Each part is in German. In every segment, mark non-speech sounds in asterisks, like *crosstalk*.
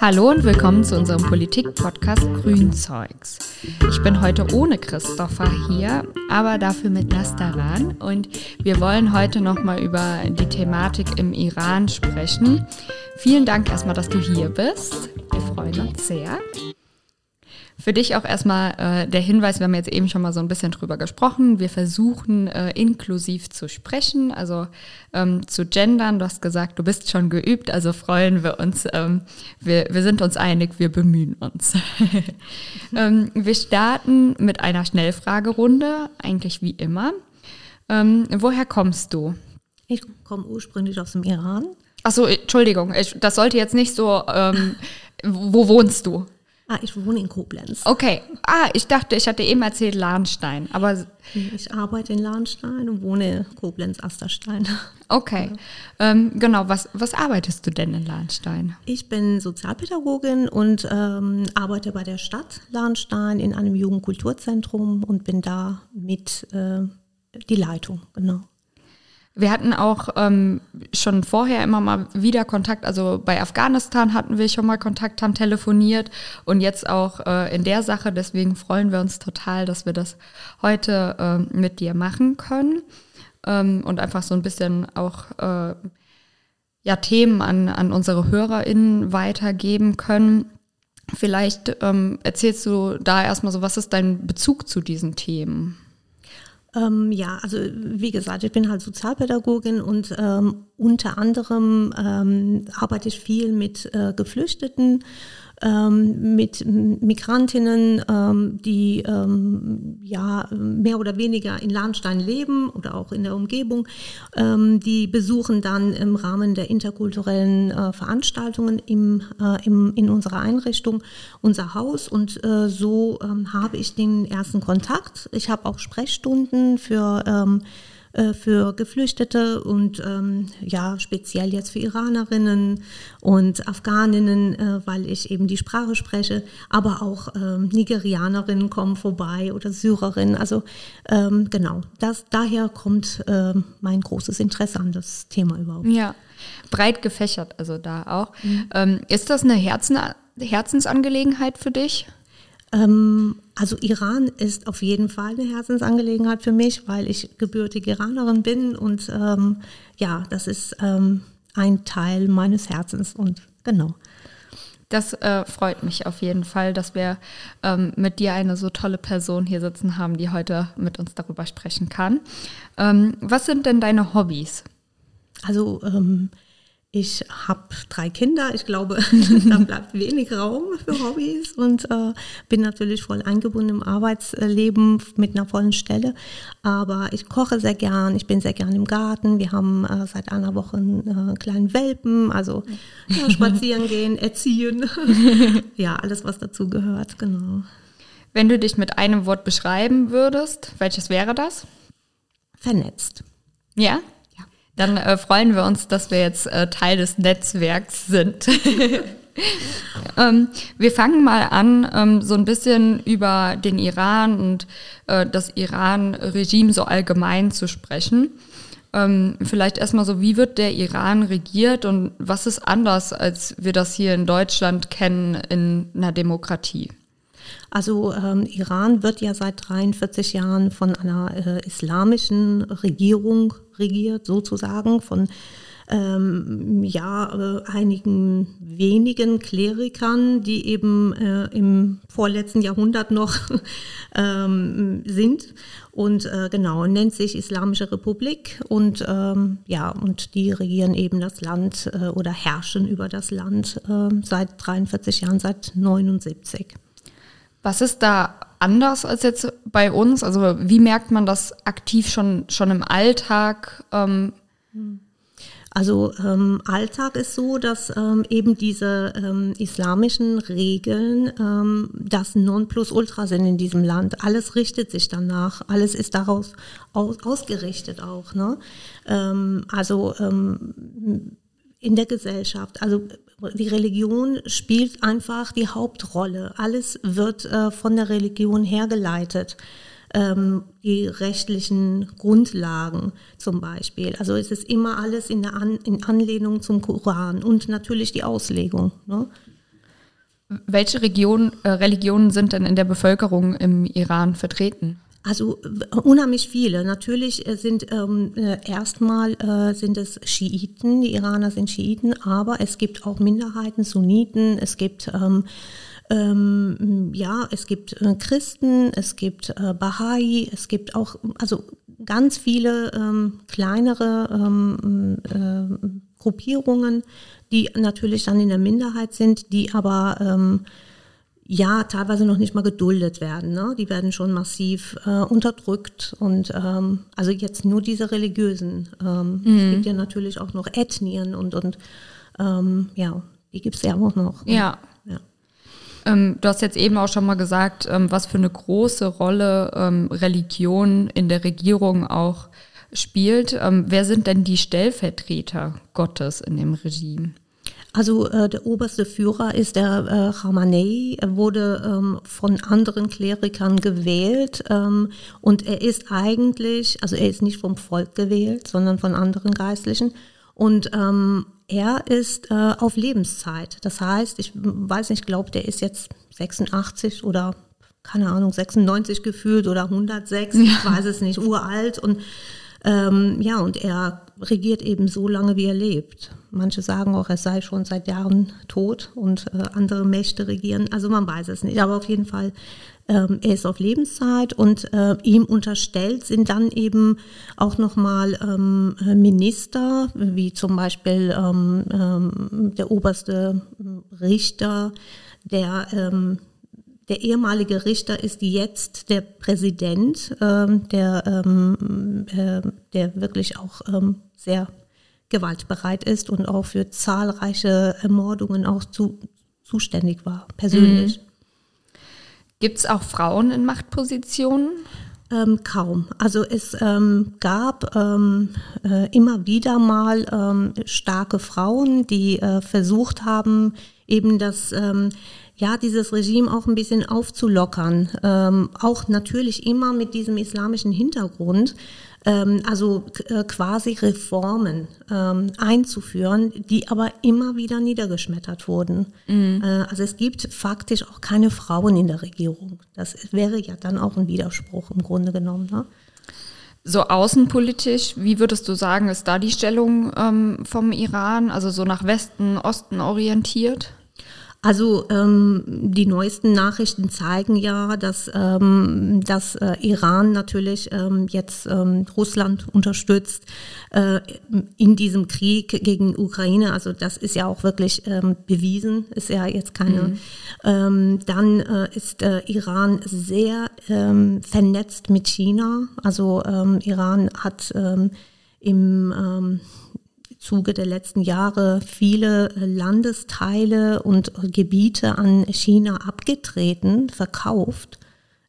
Hallo und willkommen zu unserem Politik-Podcast Grünzeugs. Ich bin heute ohne Christopher hier, aber dafür mit Nastaran und wir wollen heute nochmal über die Thematik im Iran sprechen. Vielen Dank erstmal, dass du hier bist. Wir freuen uns sehr. Für dich auch erstmal äh, der Hinweis, wir haben jetzt eben schon mal so ein bisschen drüber gesprochen. Wir versuchen äh, inklusiv zu sprechen, also ähm, zu gendern. Du hast gesagt, du bist schon geübt, also freuen wir uns. Ähm, wir, wir sind uns einig, wir bemühen uns. *laughs* ähm, wir starten mit einer Schnellfragerunde, eigentlich wie immer. Ähm, woher kommst du? Ich komme ursprünglich aus dem Iran. Achso, Entschuldigung, ich, das sollte jetzt nicht so, ähm, wo wohnst du? Ah, ich wohne in Koblenz. Okay. Ah, ich dachte, ich hatte eben erzählt Lahnstein, aber ich arbeite in Lahnstein und wohne in Koblenz Asterstein. Okay. Ja. Ähm, genau. Was was arbeitest du denn in Lahnstein? Ich bin Sozialpädagogin und ähm, arbeite bei der Stadt Lahnstein in einem Jugendkulturzentrum und bin da mit äh, die Leitung. Genau. Wir hatten auch ähm, schon vorher immer mal wieder Kontakt, also bei Afghanistan hatten wir schon mal Kontakt, haben telefoniert und jetzt auch äh, in der Sache. Deswegen freuen wir uns total, dass wir das heute äh, mit dir machen können ähm, und einfach so ein bisschen auch äh, ja, Themen an, an unsere HörerInnen weitergeben können. Vielleicht ähm, erzählst du da erstmal so, was ist dein Bezug zu diesen Themen? Ähm, ja, also wie gesagt, ich bin halt Sozialpädagogin und ähm, unter anderem ähm, arbeite ich viel mit äh, Geflüchteten ähm, mit Migrantinnen, ähm, die ähm, ja mehr oder weniger in Lahnstein leben oder auch in der Umgebung. Ähm, die besuchen dann im Rahmen der interkulturellen äh, Veranstaltungen im, äh, im, in unserer Einrichtung unser Haus und äh, so ähm, habe ich den ersten Kontakt. Ich habe auch Sprechstunden für für Geflüchtete und ähm, ja, speziell jetzt für Iranerinnen und Afghaninnen, äh, weil ich eben die Sprache spreche, aber auch ähm, Nigerianerinnen kommen vorbei oder Syrerinnen. Also ähm, genau, das, daher kommt äh, mein großes Interesse an das Thema überhaupt. Ja, breit gefächert also da auch. Mhm. Ähm, ist das eine Herzen, Herzensangelegenheit für dich? Ähm, also Iran ist auf jeden Fall eine Herzensangelegenheit für mich, weil ich gebürtige Iranerin bin und ähm, ja, das ist ähm, ein Teil meines Herzens und genau. Das äh, freut mich auf jeden Fall, dass wir ähm, mit dir eine so tolle Person hier sitzen haben, die heute mit uns darüber sprechen kann. Ähm, was sind denn deine Hobbys? Also ähm, ich habe drei Kinder. Ich glaube, *laughs* da bleibt wenig Raum für Hobbys und äh, bin natürlich voll eingebunden im Arbeitsleben mit einer vollen Stelle. Aber ich koche sehr gern. Ich bin sehr gern im Garten. Wir haben äh, seit einer Woche einen äh, kleinen Welpen. Also ja, spazieren gehen, *laughs* erziehen. *laughs* ja, alles, was dazu gehört. Genau. Wenn du dich mit einem Wort beschreiben würdest, welches wäre das? Vernetzt. Ja? Dann äh, freuen wir uns, dass wir jetzt äh, Teil des Netzwerks sind. *laughs* ähm, wir fangen mal an, ähm, so ein bisschen über den Iran und äh, das Iran-Regime so allgemein zu sprechen. Ähm, vielleicht erstmal so, wie wird der Iran regiert und was ist anders, als wir das hier in Deutschland kennen in einer Demokratie? Also ähm, Iran wird ja seit 43 Jahren von einer äh, islamischen Regierung regiert, sozusagen, von ähm, ja, äh, einigen wenigen Klerikern, die eben äh, im vorletzten Jahrhundert noch *laughs* ähm, sind. Und äh, genau, nennt sich Islamische Republik und ähm, ja, und die regieren eben das Land äh, oder herrschen über das Land äh, seit 43 Jahren, seit 79. Was ist da anders als jetzt bei uns? Also wie merkt man das aktiv schon, schon im Alltag? Ähm? Also ähm, Alltag ist so, dass ähm, eben diese ähm, islamischen Regeln ähm, das Nonplusultra sind in diesem Land. Alles richtet sich danach, alles ist daraus aus, ausgerichtet auch. Ne? Ähm, also ähm, in der Gesellschaft. Also die Religion spielt einfach die Hauptrolle. Alles wird äh, von der Religion hergeleitet. ähm, die rechtlichen Grundlagen zum Beispiel. Also es ist immer alles in, der An in Anlehnung zum Koran und natürlich die Auslegung. Ne? Welche Region, äh, Religionen sind denn in der Bevölkerung im Iran vertreten? Also unheimlich viele. Natürlich äh, sind ähm, äh, erstmal äh, sind es Schiiten, die Iraner sind Schiiten, aber es gibt auch Minderheiten, Sunniten, es gibt ähm, ähm, ja, es gibt äh, Christen, es gibt äh, Bahai, es gibt auch also ganz viele ähm, kleinere ähm, äh, Gruppierungen, die natürlich dann in der Minderheit sind, die aber ähm, ja teilweise noch nicht mal geduldet werden. Ne? Die werden schon massiv äh, unterdrückt und ähm, also jetzt nur diese religiösen. Ähm, mhm. Es gibt ja natürlich auch noch Ethnien und und ähm, ja, die gibt es ja auch noch. Ne? Ja. ja. Ähm, du hast jetzt eben auch schon mal gesagt, ähm, was für eine große Rolle ähm, Religion in der Regierung auch spielt. wer sind denn die Stellvertreter Gottes in dem Regime? Also äh, der oberste Führer ist der äh, Khamenei. Er wurde ähm, von anderen Klerikern gewählt ähm, und er ist eigentlich, also er ist nicht vom Volk gewählt, sondern von anderen Geistlichen. Und ähm, er ist äh, auf Lebenszeit. Das heißt, ich weiß nicht, ich glaube, der ist jetzt 86 oder keine Ahnung, 96 gefühlt oder 106, ja. ich weiß es nicht, uralt und ähm, ja, und er regiert eben so lange, wie er lebt. Manche sagen auch, er sei schon seit Jahren tot und äh, andere Mächte regieren. Also man weiß es nicht. Aber auf jeden Fall, ähm, er ist auf Lebenszeit und äh, ihm unterstellt sind dann eben auch nochmal ähm, Minister, wie zum Beispiel ähm, ähm der oberste Richter, der ähm, der ehemalige Richter ist jetzt der Präsident, ähm, der, ähm, äh, der wirklich auch ähm, sehr gewaltbereit ist und auch für zahlreiche Ermordungen auch zu, zuständig war, persönlich. Mhm. Gibt es auch Frauen in Machtpositionen? Ähm, kaum. Also es ähm, gab ähm, äh, immer wieder mal starke Frauen, die äh, versucht haben, eben das ja, dieses Regime auch ein bisschen aufzulockern. Ähm, auch natürlich immer mit diesem islamischen Hintergrund, ähm, also äh, quasi Reformen ähm, einzuführen, die aber immer wieder niedergeschmettert wurden. Mhm. Äh, also es gibt faktisch auch keine Frauen in der Regierung. Das wäre ja dann auch ein Widerspruch im Grunde genommen. Ne? So außenpolitisch, wie würdest du sagen, ist da die Stellung ähm, vom Iran, also so nach Westen, Osten orientiert? Also ähm, die neuesten Nachrichten zeigen ja, dass, ähm, dass äh, Iran natürlich ähm, jetzt ähm, Russland unterstützt äh, in diesem Krieg gegen Ukraine. Also das ist ja auch wirklich ähm, bewiesen, ist ja jetzt keine. Mhm. Ähm, dann äh, ist äh, Iran sehr vernetzt mit China. Also Iran hat im Zuge der letzten Jahre viele Landesteile und Gebiete an China abgetreten, verkauft.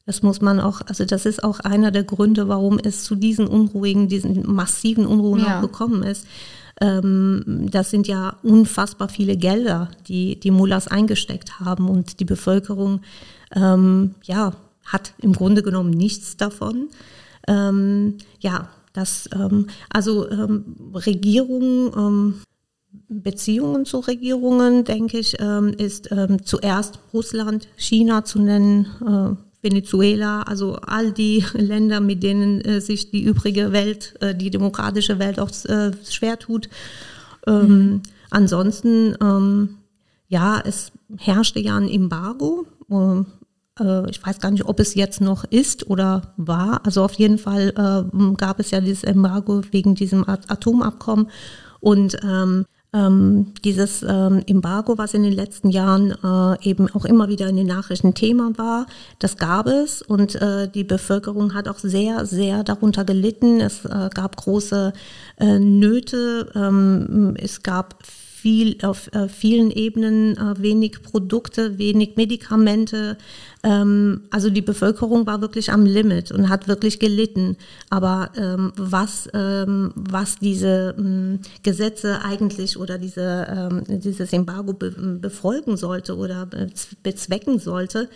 Das muss man auch, also das ist auch einer der Gründe, warum es zu diesen unruhigen, diesen massiven Unruhen ja. auch gekommen ist. Ähm, das sind ja unfassbar viele Gelder, die die Mullahs eingesteckt haben und die Bevölkerung, ähm, ja, hat im Grunde genommen nichts davon. Ähm, ja, dass ähm, also ähm, Regierungen, ähm, Beziehungen zu Regierungen, denke ich, ähm, ist ähm, zuerst Russland, China zu nennen, äh, Venezuela, also all die *laughs* Länder, mit denen äh, sich die übrige Welt, äh, die demokratische Welt auch äh, schwer tut. Ähm, mhm. Ansonsten, ja, es herrschte ja ein Embargo. Äh, ich weiß gar nicht, ob es jetzt noch ist oder war. Also auf jeden Fall äh, gab es ja dieses Embargo wegen diesem Atomabkommen und ähm, ähm, dieses ähm, Embargo, was in den letzten Jahren äh, eben auch immer wieder in den Nachrichten Thema war, das gab es und äh, die Bevölkerung hat auch sehr, sehr darunter gelitten. Es äh, gab große äh, Nöte, ähm, es gab viel, auf äh, vielen Ebenen äh, wenig Produkte, wenig Medikamente. Ähm, also die Bevölkerung war wirklich am Limit und hat wirklich gelitten. Aber ähm, was, ähm, was diese ähm, Gesetze eigentlich oder diese, ähm, dieses Embargo be befolgen sollte oder bezwecken sollte,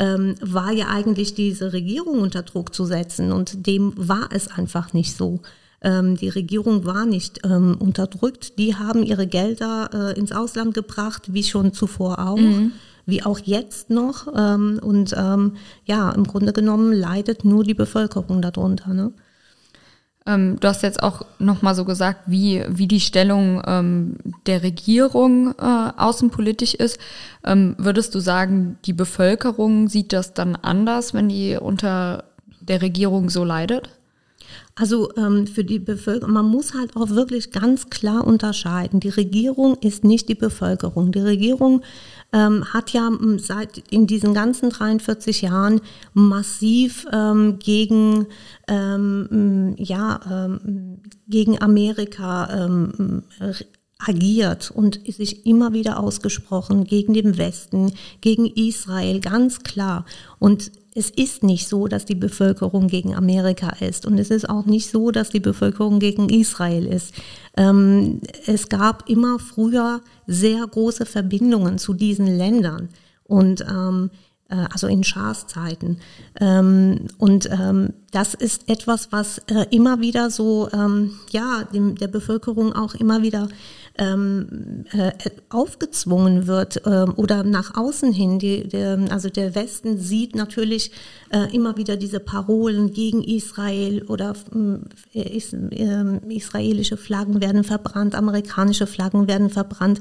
ähm, war ja eigentlich diese Regierung unter Druck zu setzen. Und dem war es einfach nicht so. Ähm, die Regierung war nicht ähm, unterdrückt. Die haben ihre Gelder äh, ins Ausland gebracht, wie schon zuvor auch. Mhm. Wie auch jetzt noch. Ähm, und ähm, ja, im Grunde genommen leidet nur die Bevölkerung darunter. Ne? Ähm, du hast jetzt auch nochmal so gesagt, wie, wie die Stellung ähm, der Regierung äh, außenpolitisch ist. Ähm, würdest du sagen, die Bevölkerung sieht das dann anders, wenn die unter der Regierung so leidet? Also ähm, für die Bevölkerung, man muss halt auch wirklich ganz klar unterscheiden. Die Regierung ist nicht die Bevölkerung. Die Regierung ähm, hat ja seit in diesen ganzen 43 Jahren massiv ähm, gegen ähm, ja ähm, gegen Amerika ähm, agiert und sich immer wieder ausgesprochen gegen den Westen, gegen Israel, ganz klar. Und es ist nicht so, dass die Bevölkerung gegen Amerika ist und es ist auch nicht so, dass die Bevölkerung gegen Israel ist. Ähm, es gab immer früher sehr große Verbindungen zu diesen Ländern und ähm, äh, also in Schafszeiten. Ähm, und ähm, das ist etwas, was äh, immer wieder so, ähm, ja, der Bevölkerung auch immer wieder äh, aufgezwungen wird äh, oder nach außen hin. Also der Westen sieht natürlich äh, immer wieder diese Parolen gegen Israel oder äh, ähm, israelische Flaggen werden verbrannt, amerikanische Flaggen werden verbrannt.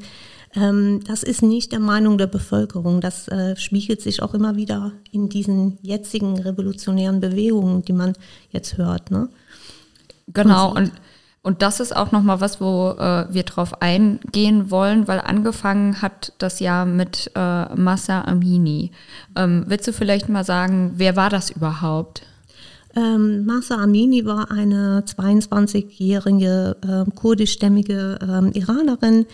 Ähm, das ist nicht der Meinung der Bevölkerung. Das äh, spiegelt sich auch immer wieder in diesen jetzigen revolutionären Bewegungen, die man jetzt hört. Ne? Genau, und, und das ist auch nochmal was, wo äh, wir drauf eingehen wollen, weil angefangen hat das Jahr mit äh, Massa Amini. Ähm, willst du vielleicht mal sagen, wer war das überhaupt? Ähm, Masa Amini war eine 22-jährige äh, kurdischstämmige äh, Iranerin,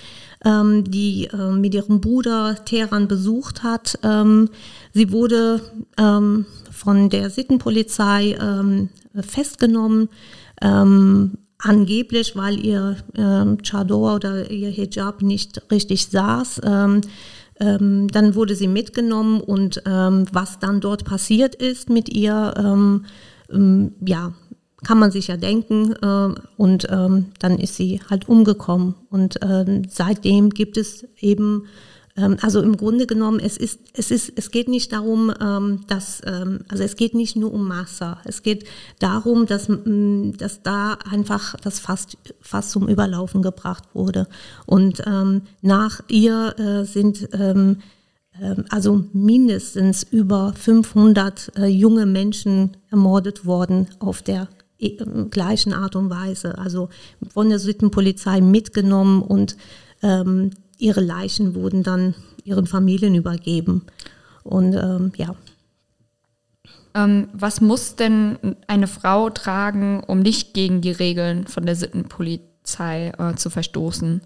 ähm, die äh, mit ihrem Bruder Teheran besucht hat. Ähm, sie wurde ähm, von der Sittenpolizei ähm, festgenommen, ähm, angeblich, weil ihr Chador oder ihr Hijab nicht richtig saß. Ähm, dann wurde sie mitgenommen und ähm, was dann dort passiert ist mit ihr, ähm, ähm, ja, kann man sich ja denken. Äh, und ähm, dann ist sie halt umgekommen. Und ähm, seitdem gibt es eben, ähm, also im Grunde genommen, es ist, es ist, es geht nicht darum, ähm, dass, ähm, also es geht nicht nur um Massa. Es geht darum, dass, mm, dass da einfach das fast, fast zum Überlaufen gebracht wurde. Und ähm, nach ihr äh, sind ähm, ähm, also mindestens über 500 äh, junge Menschen ermordet worden auf der gleichen Art und Weise. Also von der Sittenpolizei mitgenommen und ähm, ihre Leichen wurden dann ihren Familien übergeben. Und ähm, ja. Ähm, was muss denn eine Frau tragen, um nicht gegen die Regeln von der Sittenpolizei äh, zu verstoßen?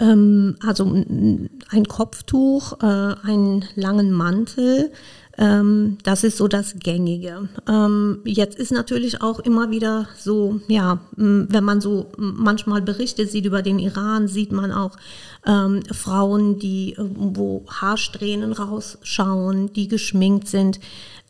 Ähm, also ein Kopftuch, äh, einen langen Mantel, ähm, das ist so das Gängige. Ähm, jetzt ist natürlich auch immer wieder so, ja, wenn man so manchmal Berichte sieht über den Iran, sieht man auch ähm, Frauen, die, äh, wo Haarsträhnen rausschauen, die geschminkt sind.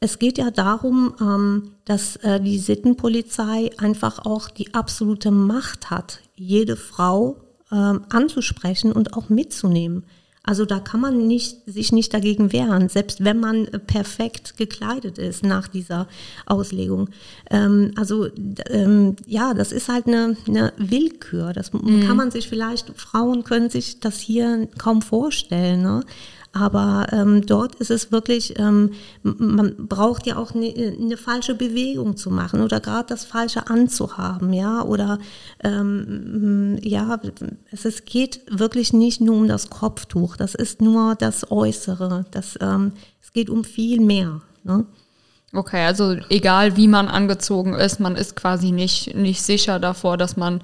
Es geht ja darum, ähm, dass äh, die Sittenpolizei einfach auch die absolute Macht hat, jede Frau ähm, anzusprechen und auch mitzunehmen. Also da kann man nicht, sich nicht dagegen wehren, selbst wenn man perfekt gekleidet ist nach dieser Auslegung. Ähm, also ähm, ja, das ist halt eine, eine Willkür. Das mhm. kann man sich vielleicht, Frauen können sich das hier kaum vorstellen. Ne? Aber ähm, dort ist es wirklich, ähm, man braucht ja auch eine, eine falsche Bewegung zu machen oder gerade das Falsche anzuhaben, ja. Oder ähm, ja, es, es geht wirklich nicht nur um das Kopftuch, das ist nur das Äußere. Das, ähm, es geht um viel mehr. Ne? Okay, also egal wie man angezogen ist, man ist quasi nicht, nicht sicher davor, dass man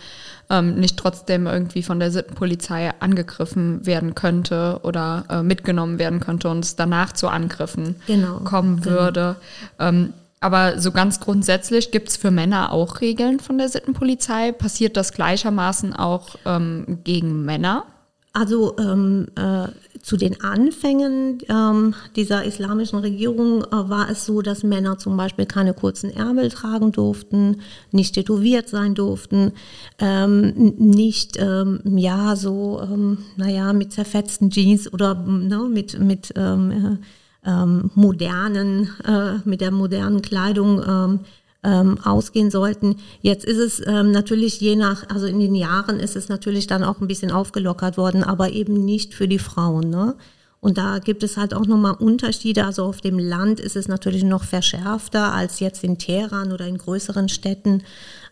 ähm, nicht trotzdem irgendwie von der Sittenpolizei angegriffen werden könnte oder äh, mitgenommen werden könnte und es danach zu Angriffen genau, kommen genau. würde. Ähm, aber so ganz grundsätzlich gibt es für Männer auch Regeln von der Sittenpolizei. Passiert das gleichermaßen auch ähm, gegen Männer? Also ähm, äh, zu den Anfängen ähm, dieser islamischen Regierung äh, war es so, dass Männer zum Beispiel keine kurzen Ärmel tragen durften, nicht tätowiert sein durften, ähm, nicht ähm, ja so ähm, naja mit zerfetzten Jeans oder ne, mit mit ähm, äh, ähm, modernen äh, mit der modernen Kleidung ähm, ausgehen sollten. Jetzt ist es ähm, natürlich je nach, also in den Jahren ist es natürlich dann auch ein bisschen aufgelockert worden, aber eben nicht für die Frauen. Ne? Und da gibt es halt auch nochmal Unterschiede. Also auf dem Land ist es natürlich noch verschärfter als jetzt in Teheran oder in größeren Städten.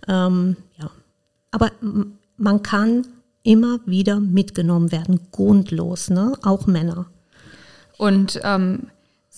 Ähm, ja. Aber man kann immer wieder mitgenommen werden, grundlos, ne? auch Männer. Und ähm,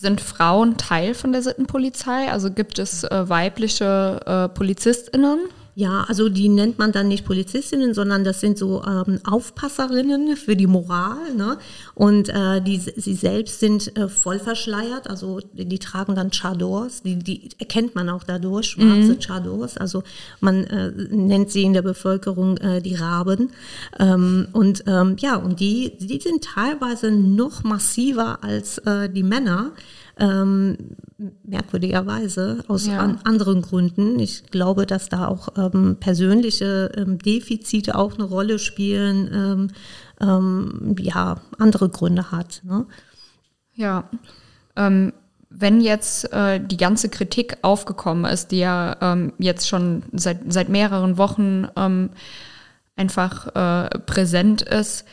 sind Frauen Teil von der Sittenpolizei? Also gibt es äh, weibliche äh, PolizistInnen? Ja, also die nennt man dann nicht Polizistinnen, sondern das sind so ähm, Aufpasserinnen für die Moral. Ne? Und äh, die, sie selbst sind äh, voll verschleiert, also die, die tragen dann Chadors, die, die erkennt man auch dadurch, schwarze mhm. Chadors. Also man äh, nennt sie in der Bevölkerung äh, die Raben. Ähm, und ähm, ja, und die, die sind teilweise noch massiver als äh, die Männer ähm, merkwürdigerweise aus ja. an anderen Gründen. Ich glaube, dass da auch ähm, persönliche ähm, Defizite auch eine Rolle spielen, ähm, ja, andere Gründe hat. Ne? Ja. Ähm, wenn jetzt äh, die ganze Kritik aufgekommen ist, die ja ähm, jetzt schon seit, seit mehreren Wochen ähm, einfach äh, präsent ist,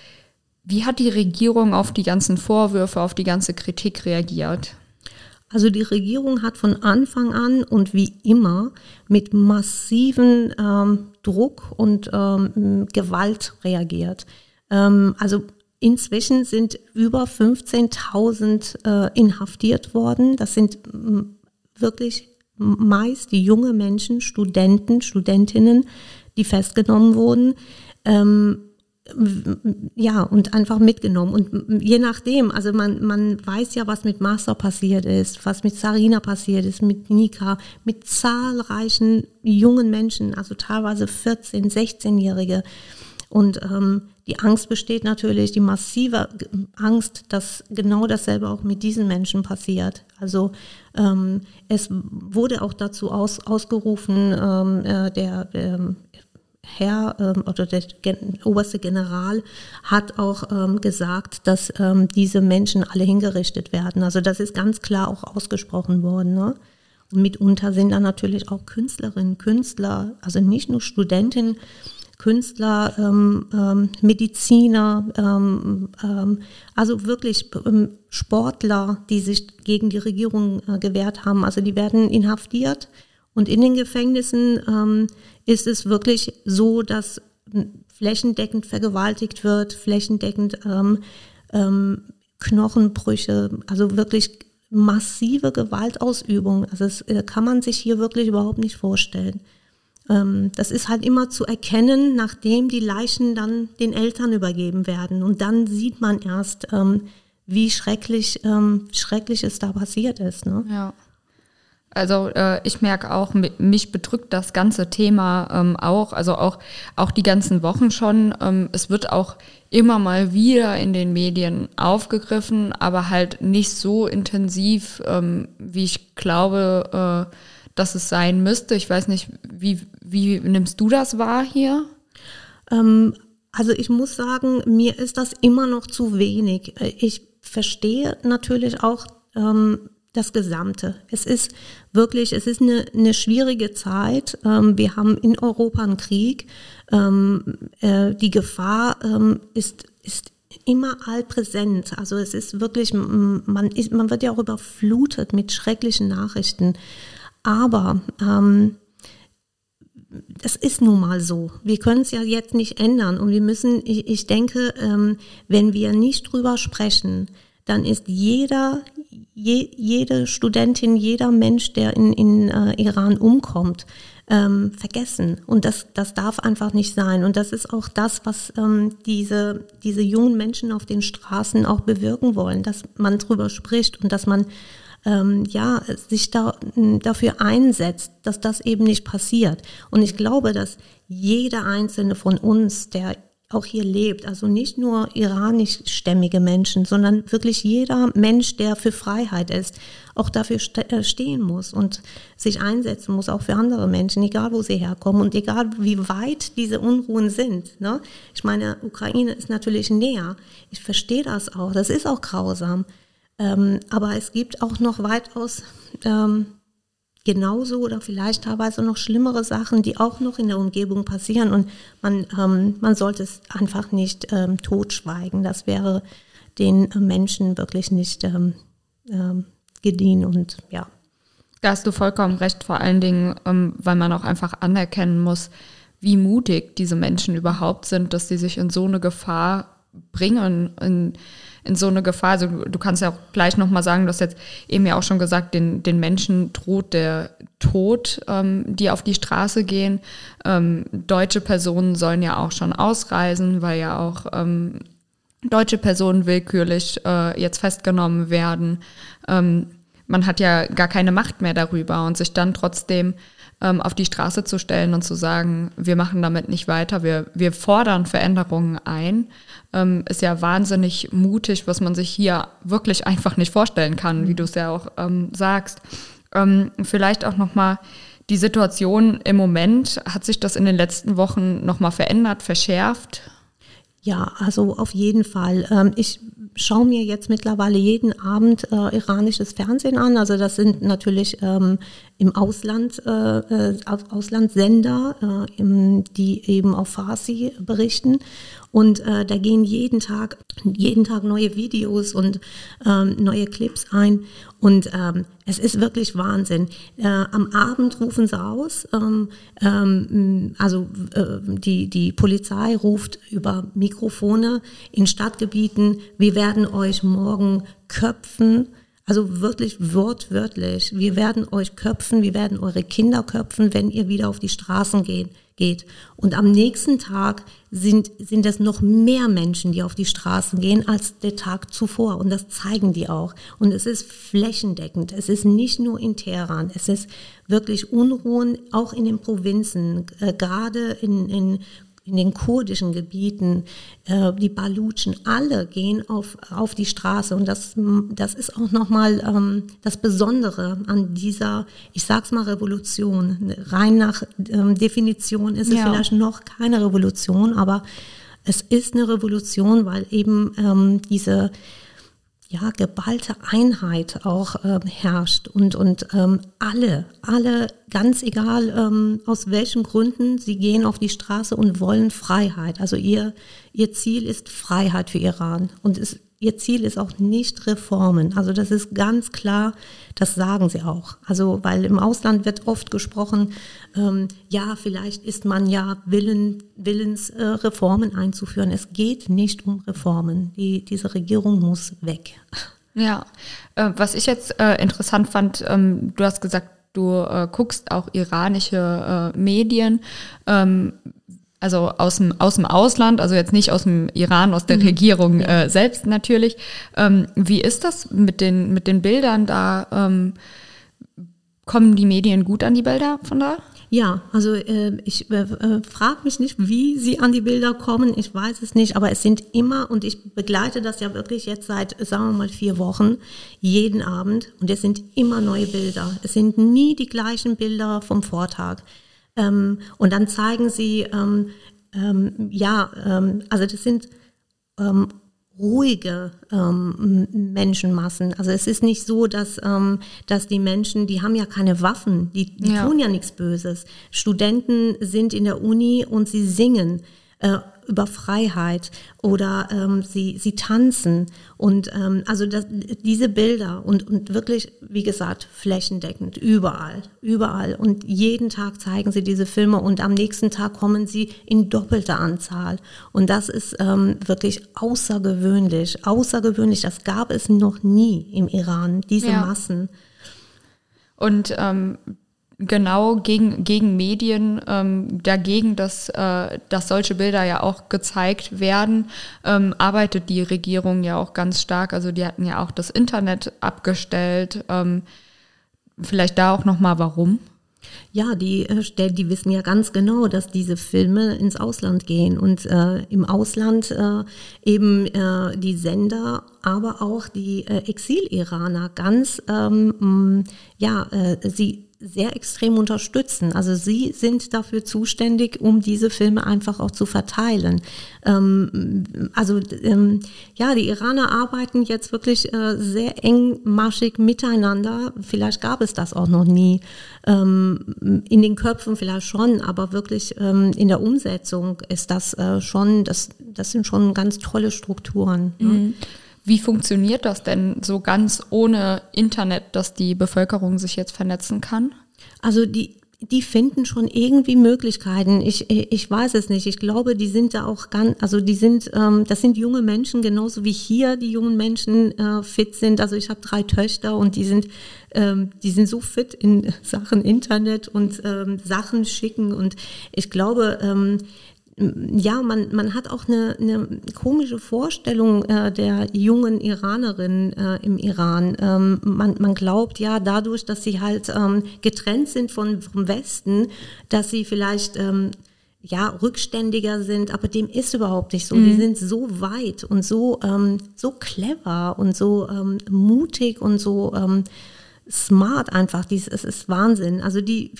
wie hat die Regierung auf die ganzen Vorwürfe, auf die ganze Kritik reagiert? Also die Regierung hat von Anfang an und wie immer mit massiven ähm, Druck und ähm, Gewalt reagiert. Ähm, also inzwischen sind über 15.000 äh, inhaftiert worden. Das sind wirklich meist junge Menschen, Studenten, Studentinnen, die festgenommen wurden. Ähm, ja, und einfach mitgenommen. Und je nachdem, also man, man weiß ja, was mit Master passiert ist, was mit Sarina passiert ist, mit Nika, mit zahlreichen jungen Menschen, also teilweise 14-, 16-Jährige. Und ähm, die Angst besteht natürlich, die massive Angst, dass genau dasselbe auch mit diesen Menschen passiert. Also ähm, es wurde auch dazu aus, ausgerufen, ähm, äh, der ähm, Herr ähm, oder der Gen oberste General hat auch ähm, gesagt, dass ähm, diese Menschen alle hingerichtet werden. Also das ist ganz klar auch ausgesprochen worden. Ne? Und mitunter sind da natürlich auch Künstlerinnen, Künstler, also nicht nur Studentinnen, Künstler, ähm, ähm, Mediziner, ähm, ähm, also wirklich ähm, Sportler, die sich gegen die Regierung äh, gewehrt haben. Also die werden inhaftiert und in den Gefängnissen ähm, ist es wirklich so, dass flächendeckend vergewaltigt wird, flächendeckend Knochenbrüche, also wirklich massive Gewaltausübung. Also das äh, kann man sich hier wirklich überhaupt nicht vorstellen. Ähm, das ist halt immer zu erkennen, nachdem die Leichen dann den Eltern übergeben werden. Und dann sieht man erst, ähm, wie schrecklich, ähm, schrecklich es da passiert ist. Ne? Ja. Also äh, ich merke auch, mich bedrückt das ganze Thema ähm, auch, also auch, auch die ganzen Wochen schon. Ähm, es wird auch immer mal wieder in den Medien aufgegriffen, aber halt nicht so intensiv, ähm, wie ich glaube, äh, dass es sein müsste. Ich weiß nicht, wie, wie nimmst du das wahr hier? Ähm, also ich muss sagen, mir ist das immer noch zu wenig. Äh, ich verstehe natürlich auch, ähm, das Gesamte. Es ist wirklich, es ist eine, eine schwierige Zeit. Ähm, wir haben in Europa einen Krieg. Ähm, äh, die Gefahr ähm, ist, ist immer allpräsent. Also es ist wirklich, man, ist, man wird ja auch überflutet mit schrecklichen Nachrichten. Aber ähm, das ist nun mal so. Wir können es ja jetzt nicht ändern. Und wir müssen, ich, ich denke, ähm, wenn wir nicht drüber sprechen, dann ist jeder, je, jede Studentin, jeder Mensch, der in, in äh, Iran umkommt, ähm, vergessen. Und das, das darf einfach nicht sein. Und das ist auch das, was ähm, diese, diese jungen Menschen auf den Straßen auch bewirken wollen, dass man drüber spricht und dass man ähm, ja, sich da, dafür einsetzt, dass das eben nicht passiert. Und ich glaube, dass jeder einzelne von uns, der auch hier lebt, also nicht nur iranischstämmige Menschen, sondern wirklich jeder Mensch, der für Freiheit ist, auch dafür äh, stehen muss und sich einsetzen muss, auch für andere Menschen, egal wo sie herkommen und egal wie weit diese Unruhen sind. Ne? Ich meine, Ukraine ist natürlich näher. Ich verstehe das auch. Das ist auch grausam. Ähm, aber es gibt auch noch weitaus ähm, genauso oder vielleicht teilweise noch schlimmere Sachen, die auch noch in der Umgebung passieren. Und man, ähm, man sollte es einfach nicht ähm, totschweigen. Das wäre den Menschen wirklich nicht ähm, ähm, gediehen und ja. Da hast du vollkommen recht, vor allen Dingen, weil man auch einfach anerkennen muss, wie mutig diese Menschen überhaupt sind, dass sie sich in so eine Gefahr bringen, in, in so eine Gefahr. Also du kannst ja auch gleich nochmal sagen, du hast jetzt eben ja auch schon gesagt, den, den Menschen droht der Tod, ähm, die auf die Straße gehen. Ähm, deutsche Personen sollen ja auch schon ausreisen, weil ja auch ähm, deutsche Personen willkürlich äh, jetzt festgenommen werden. Ähm, man hat ja gar keine Macht mehr darüber und sich dann trotzdem ähm, auf die Straße zu stellen und zu sagen, wir machen damit nicht weiter, wir, wir fordern Veränderungen ein, ähm, ist ja wahnsinnig mutig, was man sich hier wirklich einfach nicht vorstellen kann, wie du es ja auch ähm, sagst. Ähm, vielleicht auch nochmal die Situation im Moment, hat sich das in den letzten Wochen nochmal verändert, verschärft? Ja, also auf jeden Fall. Ähm, ich schaue mir jetzt mittlerweile jeden Abend äh, iranisches Fernsehen an. Also das sind natürlich ähm, im Ausland äh, äh Auslandssender, äh, im, die eben auf Farsi berichten. Und äh, da gehen jeden Tag, jeden Tag neue Videos und ähm, neue Clips ein. Und ähm, es ist wirklich Wahnsinn. Äh, am Abend rufen sie aus, ähm, ähm, also äh, die, die Polizei ruft über Mikrofone in Stadtgebieten, wir werden euch morgen köpfen. Also wirklich wortwörtlich. Wir werden euch köpfen, wir werden eure Kinder köpfen, wenn ihr wieder auf die Straßen geht geht. Und am nächsten Tag sind, sind es noch mehr Menschen, die auf die Straßen gehen, als der Tag zuvor. Und das zeigen die auch. Und es ist flächendeckend. Es ist nicht nur in Teheran. Es ist wirklich Unruhen, auch in den Provinzen, äh, gerade in, in in den kurdischen Gebieten, äh, die Balutschen, alle gehen auf, auf die Straße. Und das, das ist auch nochmal ähm, das Besondere an dieser, ich sag's mal, Revolution. Rein nach ähm, Definition ist es ja. vielleicht noch keine Revolution, aber es ist eine Revolution, weil eben ähm, diese ja, geballte Einheit auch ähm, herrscht und, und ähm, alle, alle, ganz egal ähm, aus welchen Gründen, sie gehen auf die Straße und wollen Freiheit. Also ihr, ihr Ziel ist Freiheit für Iran und es Ihr Ziel ist auch nicht Reformen. Also das ist ganz klar, das sagen sie auch. Also weil im Ausland wird oft gesprochen, ähm, ja, vielleicht ist man ja willen, willens, äh, Reformen einzuführen. Es geht nicht um Reformen. Die, diese Regierung muss weg. Ja, äh, was ich jetzt äh, interessant fand, ähm, du hast gesagt, du äh, guckst auch iranische äh, Medien. Ähm, also aus dem, aus dem Ausland, also jetzt nicht aus dem Iran, aus der mhm. Regierung äh, selbst natürlich. Ähm, wie ist das mit den, mit den Bildern da? Ähm, kommen die Medien gut an die Bilder von da? Ja, also äh, ich äh, äh frage mich nicht, wie sie an die Bilder kommen. Ich weiß es nicht, aber es sind immer, und ich begleite das ja wirklich jetzt seit, sagen wir mal, vier Wochen, jeden Abend. Und es sind immer neue Bilder. Es sind nie die gleichen Bilder vom Vortag. Ähm, und dann zeigen sie, ähm, ähm, ja, ähm, also das sind ähm, ruhige ähm, Menschenmassen. Also es ist nicht so, dass, dass die Menschen, die haben ja keine Waffen, die, die ja. tun ja nichts Böses. Studenten sind in der Uni und sie singen. Äh, über Freiheit oder ähm, sie, sie tanzen. Und ähm, also das, diese Bilder und, und wirklich, wie gesagt, flächendeckend, überall, überall. Und jeden Tag zeigen sie diese Filme und am nächsten Tag kommen sie in doppelter Anzahl. Und das ist ähm, wirklich außergewöhnlich, außergewöhnlich. Das gab es noch nie im Iran, diese ja. Massen. Und ähm, genau gegen, gegen Medien, ähm, dagegen, dass, äh, dass solche Bilder ja auch gezeigt werden, ähm, arbeitet die Regierung ja auch ganz stark. Also die hatten ja auch das Internet abgestellt. Ähm, vielleicht da auch nochmal warum? Ja, die, äh, die wissen ja ganz genau, dass diese Filme ins Ausland gehen und äh, im Ausland äh, eben äh, die Sender, aber auch die äh, Exil-Iraner ganz, ähm, ja, äh, sie sehr extrem unterstützen. Also sie sind dafür zuständig, um diese Filme einfach auch zu verteilen. Ähm, also ähm, ja, die Iraner arbeiten jetzt wirklich äh, sehr engmaschig miteinander. Vielleicht gab es das auch noch nie. Ähm, in den Köpfen vielleicht schon, aber wirklich ähm, in der Umsetzung ist das äh, schon, das, das sind schon ganz tolle Strukturen. Ne? Wie funktioniert das denn so ganz ohne Internet, dass die Bevölkerung sich jetzt vernetzen kann? Also die, die finden schon irgendwie Möglichkeiten. Ich, ich weiß es nicht. Ich glaube, die sind da auch ganz, also die sind, ähm, das sind junge Menschen, genauso wie hier die jungen Menschen äh, fit sind. Also ich habe drei Töchter und die sind, ähm, die sind so fit in *laughs* Sachen Internet und ähm, Sachen schicken. Und ich glaube, ähm, ja, man, man hat auch eine, eine komische Vorstellung äh, der jungen Iranerin äh, im Iran. Ähm, man, man glaubt ja dadurch, dass sie halt ähm, getrennt sind von, vom Westen, dass sie vielleicht ähm, ja rückständiger sind, aber dem ist überhaupt nicht so. Mhm. Die sind so weit und so ähm, so clever und so ähm, mutig und so ähm, smart einfach. Dies, es ist Wahnsinn. Also die,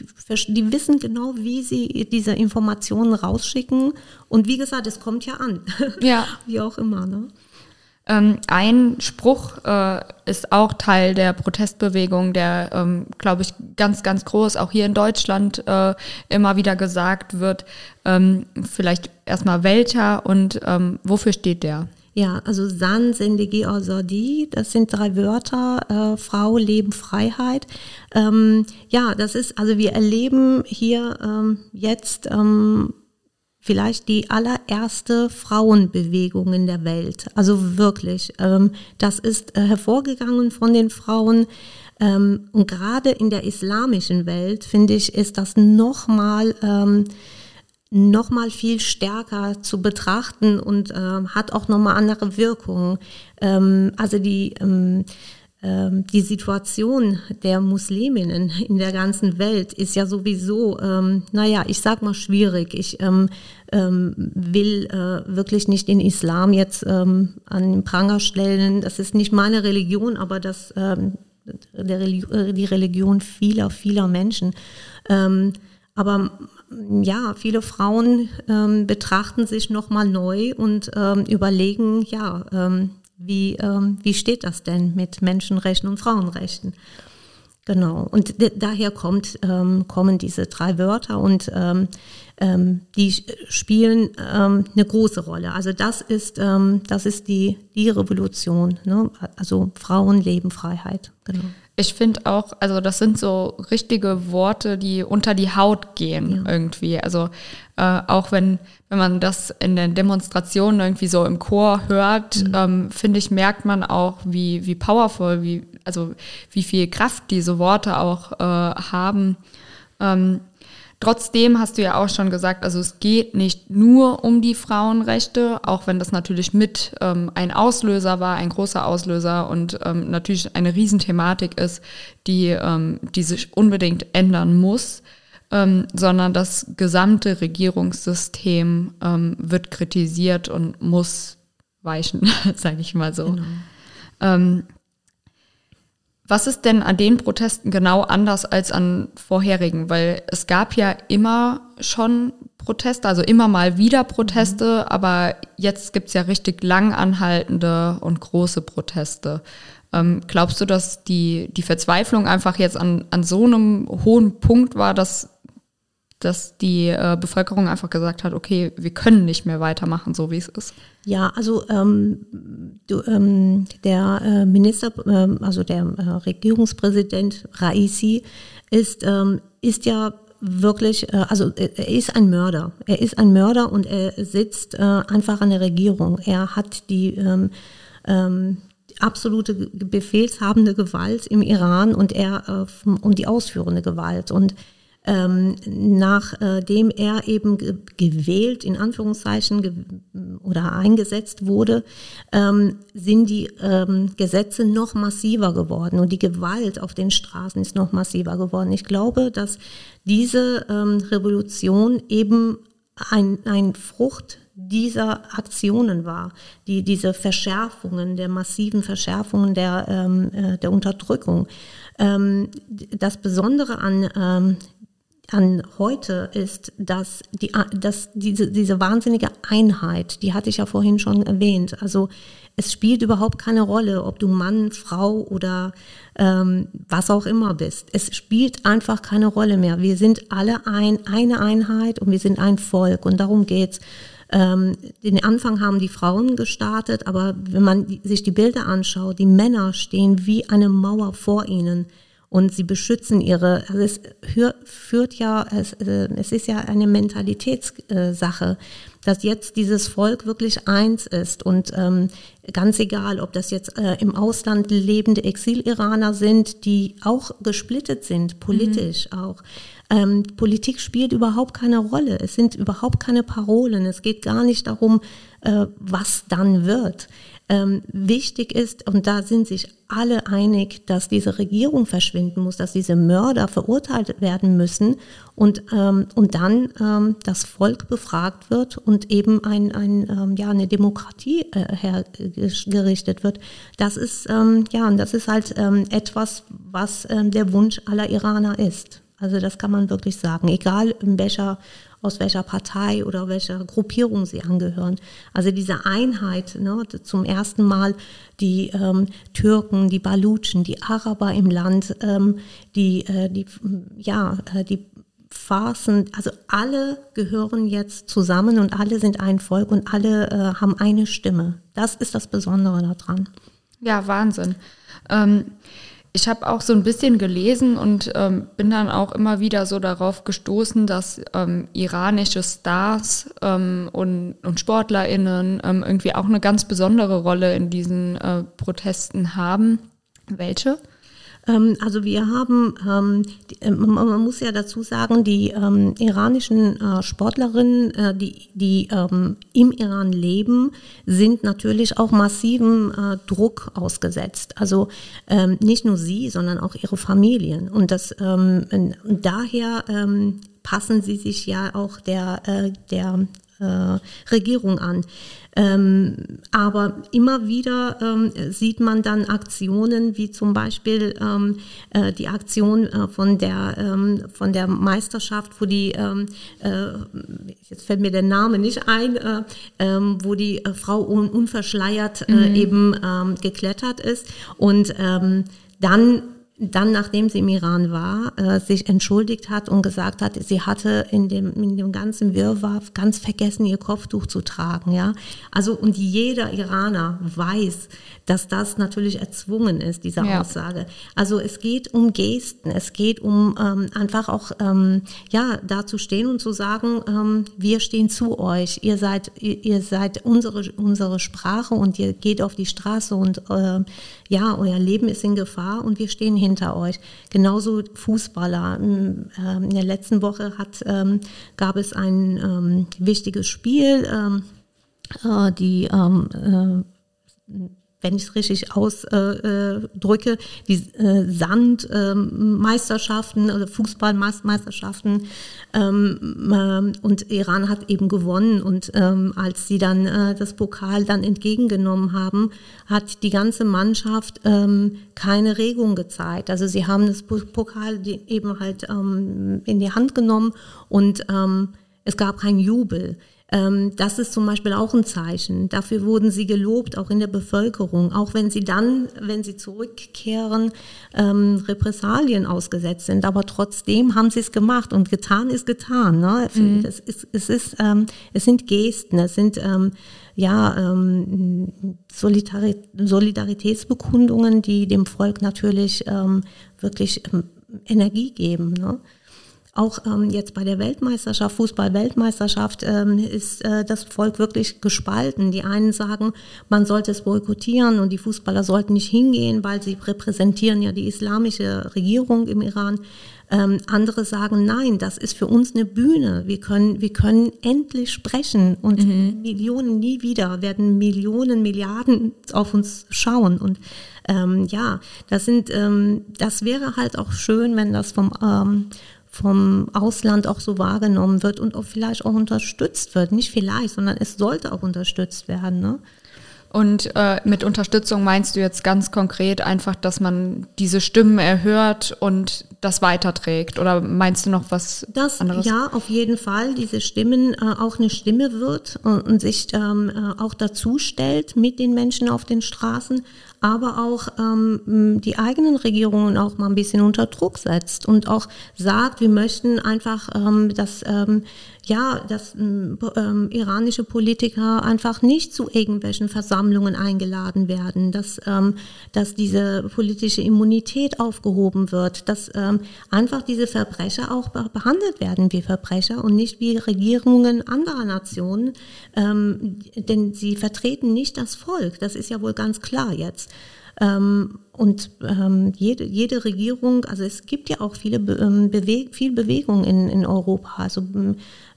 die wissen genau, wie sie diese Informationen rausschicken. Und wie gesagt, es kommt ja an. *laughs* Ja. wie auch immer. Ne? Ähm, ein Spruch äh, ist auch Teil der Protestbewegung, der, ähm, glaube ich, ganz, ganz groß, auch hier in Deutschland äh, immer wieder gesagt wird. Ähm, vielleicht erstmal welcher und ähm, wofür steht der? Ja, also San, Sendegi, Azadi, das sind drei Wörter, äh, Frau, Leben, Freiheit. Ähm, ja, das ist, also wir erleben hier ähm, jetzt ähm, vielleicht die allererste Frauenbewegung in der Welt. Also wirklich, ähm, das ist äh, hervorgegangen von den Frauen. Ähm, und gerade in der islamischen Welt, finde ich, ist das nochmal... Ähm, noch mal viel stärker zu betrachten und äh, hat auch noch mal andere Wirkungen. Ähm, also die ähm, ähm, die Situation der Musliminnen in der ganzen Welt ist ja sowieso, ähm, naja, ich sag mal schwierig. Ich ähm, ähm, will äh, wirklich nicht den Islam jetzt ähm, an den Pranger stellen. Das ist nicht meine Religion, aber das die Religion vieler, vieler Menschen. Aber ja, viele Frauen ähm, betrachten sich nochmal neu und ähm, überlegen, ja, ähm, wie, ähm, wie steht das denn mit Menschenrechten und Frauenrechten? Genau. Und daher kommt, ähm, kommen diese drei Wörter und ähm, die spielen eine große Rolle. Also das ist, das ist die, die Revolution. Ne? Also Frauen, Leben, Freiheit. Genau. Ich finde auch, also das sind so richtige Worte, die unter die Haut gehen ja. irgendwie. Also äh, auch wenn, wenn man das in den Demonstrationen irgendwie so im Chor hört, mhm. ähm, finde ich, merkt man auch, wie, wie powerful, wie, also wie viel Kraft diese Worte auch äh, haben. Ähm, Trotzdem hast du ja auch schon gesagt, also es geht nicht nur um die Frauenrechte, auch wenn das natürlich mit ähm, ein Auslöser war, ein großer Auslöser und ähm, natürlich eine Riesenthematik ist, die, ähm, die sich unbedingt ändern muss, ähm, sondern das gesamte Regierungssystem ähm, wird kritisiert und muss weichen, *laughs* sage ich mal so. Genau. Was ist denn an den Protesten genau anders als an vorherigen? Weil es gab ja immer schon Proteste, also immer mal wieder Proteste, mhm. aber jetzt gibt's ja richtig lang anhaltende und große Proteste. Ähm, glaubst du, dass die, die Verzweiflung einfach jetzt an, an so einem hohen Punkt war, dass, dass die äh, Bevölkerung einfach gesagt hat, okay, wir können nicht mehr weitermachen, so wie es ist? Ja, also ähm, du, ähm, der äh, Minister, äh, also der äh, Regierungspräsident Raisi ist, ähm, ist ja wirklich, äh, also er ist ein Mörder. Er ist ein Mörder und er sitzt äh, einfach an der Regierung. Er hat die ähm, ähm, absolute befehlshabende Gewalt im Iran und er äh, und die ausführende Gewalt und ähm, nachdem er eben gewählt, in Anführungszeichen, ge oder eingesetzt wurde, ähm, sind die ähm, Gesetze noch massiver geworden und die Gewalt auf den Straßen ist noch massiver geworden. Ich glaube, dass diese ähm, Revolution eben ein, ein Frucht dieser Aktionen war, die diese Verschärfungen, der massiven Verschärfungen der, ähm, äh, der Unterdrückung. Ähm, das Besondere an, ähm, an heute ist, dass, die, dass diese, diese wahnsinnige Einheit, die hatte ich ja vorhin schon erwähnt, also es spielt überhaupt keine Rolle, ob du Mann, Frau oder ähm, was auch immer bist. Es spielt einfach keine Rolle mehr. Wir sind alle ein, eine Einheit und wir sind ein Volk und darum geht's. Ähm, den Anfang haben die Frauen gestartet, aber wenn man sich die Bilder anschaut, die Männer stehen wie eine Mauer vor ihnen und sie beschützen ihre, also es führt ja, es, äh, es ist ja eine Mentalitätssache, dass jetzt dieses Volk wirklich eins ist und ähm, ganz egal, ob das jetzt äh, im Ausland lebende Exil-Iraner sind, die auch gesplittet sind, politisch mhm. auch. Ähm, Politik spielt überhaupt keine Rolle. Es sind überhaupt keine Parolen. Es geht gar nicht darum, äh, was dann wird ähm, wichtig ist, und da sind sich alle einig, dass diese Regierung verschwinden muss, dass diese Mörder verurteilt werden müssen und, ähm, und dann ähm, das Volk befragt wird und eben ein, ein, ähm, ja, eine Demokratie äh, hergerichtet wird. Das ist, ähm, ja, und das ist halt ähm, etwas, was der Wunsch aller Iraner ist. Also das kann man wirklich sagen, egal in welcher aus welcher Partei oder welcher Gruppierung sie angehören. Also diese Einheit, ne, zum ersten Mal die ähm, Türken, die Balutschen, die Araber im Land, ähm, die, äh, die, ja, äh, die Farsen, also alle gehören jetzt zusammen und alle sind ein Volk und alle äh, haben eine Stimme. Das ist das Besondere daran. Ja, Wahnsinn. Ähm, ich habe auch so ein bisschen gelesen und ähm, bin dann auch immer wieder so darauf gestoßen, dass ähm, iranische Stars ähm, und, und SportlerInnen ähm, irgendwie auch eine ganz besondere Rolle in diesen äh, Protesten haben. Welche? Ähm, also wir haben, ähm, äh, man muss ja dazu sagen, die ähm, iranischen äh, Sportlerinnen, äh, die, die im Iran leben, sind natürlich auch massiven Druck ausgesetzt. Also nicht nur sie, sondern auch ihre Familien. Und das daher passen sie sich ja auch der, der Regierung an. Ähm, aber immer wieder ähm, sieht man dann Aktionen, wie zum Beispiel ähm, äh, die Aktion äh, von, der, ähm, von der Meisterschaft, wo die, ähm, äh, jetzt fällt mir der Name nicht ein, äh, ähm, wo die äh, Frau un unverschleiert mhm. eben geklettert ist und dann dann, nachdem sie im Iran war, äh, sich entschuldigt hat und gesagt hat, sie hatte in dem, in dem ganzen Wirrwarr ganz vergessen, ihr Kopftuch zu tragen. Ja? Also, und jeder Iraner weiß, dass das natürlich erzwungen ist, diese ja. Aussage. Also es geht um Gesten, es geht um ähm, einfach auch, ähm, ja, da zu stehen und zu sagen, ähm, wir stehen zu euch, ihr seid, ihr, ihr, seid unsere, unsere Sprache und ihr geht auf die Straße und äh, ja, euer Leben ist in Gefahr und wir stehen hinter euch. Genauso Fußballer. Ähm, in der letzten Woche hat, ähm, gab es ein ähm, wichtiges Spiel, äh, die äh, wenn ich es richtig ausdrücke, äh, die äh, Sandmeisterschaften oder Fußballmeisterschaften ähm, ähm, und Iran hat eben gewonnen und ähm, als sie dann äh, das Pokal dann entgegengenommen haben, hat die ganze Mannschaft ähm, keine Regung gezeigt. Also sie haben das Pokal eben halt ähm, in die Hand genommen und ähm, es gab keinen Jubel. Ähm, das ist zum Beispiel auch ein Zeichen. Dafür wurden sie gelobt, auch in der Bevölkerung. Auch wenn sie dann, wenn sie zurückkehren, ähm, Repressalien ausgesetzt sind. Aber trotzdem haben sie es gemacht und getan ist getan. Ne? Mhm. Es, ist, es, ist, ähm, es sind Gesten, es sind ähm, ja, ähm, Solidaritätsbekundungen, die dem Volk natürlich ähm, wirklich ähm, Energie geben. Ne? Auch ähm, jetzt bei der Weltmeisterschaft, Fußball-Weltmeisterschaft, ähm, ist äh, das Volk wirklich gespalten. Die einen sagen, man sollte es boykottieren und die Fußballer sollten nicht hingehen, weil sie repräsentieren ja die islamische Regierung im Iran. Ähm, andere sagen, nein, das ist für uns eine Bühne. Wir können, wir können endlich sprechen und mhm. Millionen nie wieder werden Millionen, Milliarden auf uns schauen. Und ähm, ja, das sind, ähm, das wäre halt auch schön, wenn das vom ähm, vom Ausland auch so wahrgenommen wird und auch vielleicht auch unterstützt wird. Nicht vielleicht, sondern es sollte auch unterstützt werden. Ne? Und äh, mit Unterstützung meinst du jetzt ganz konkret einfach, dass man diese Stimmen erhört und das weiterträgt? Oder meinst du noch was das, anderes? Ja, auf jeden Fall. Diese Stimmen äh, auch eine Stimme wird und, und sich ähm, äh, auch dazu stellt mit den Menschen auf den Straßen, aber auch ähm, die eigenen Regierungen auch mal ein bisschen unter Druck setzt und auch sagt, wir möchten einfach, ähm, dass ähm, ja, dass ähm, ähm, iranische Politiker einfach nicht zu irgendwelchen Versammlungen eingeladen werden, dass, ähm, dass diese politische Immunität aufgehoben wird, dass ähm, einfach diese Verbrecher auch behandelt werden wie Verbrecher und nicht wie Regierungen anderer Nationen, ähm, denn sie vertreten nicht das Volk. Das ist ja wohl ganz klar jetzt. Ähm, und ähm, jede, jede Regierung, also es gibt ja auch viele ähm, Beweg viel Bewegung in, in Europa. Also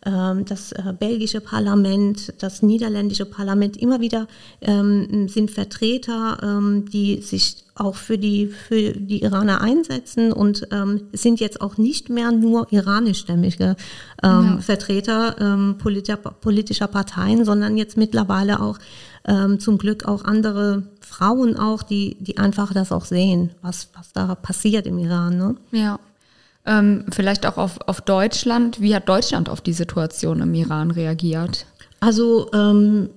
das äh, belgische Parlament, das niederländische Parlament, immer wieder ähm, sind Vertreter, ähm, die sich auch für die, für die Iraner einsetzen und ähm, sind jetzt auch nicht mehr nur iranischstämmige ähm, ja. Vertreter ähm, politischer, politischer Parteien, sondern jetzt mittlerweile auch ähm, zum Glück auch andere Frauen auch, die, die einfach das auch sehen, was, was da passiert im Iran. Ne? Ja. Ähm, vielleicht auch auf, auf Deutschland. Wie hat Deutschland auf die Situation im Iran reagiert? Also ähm,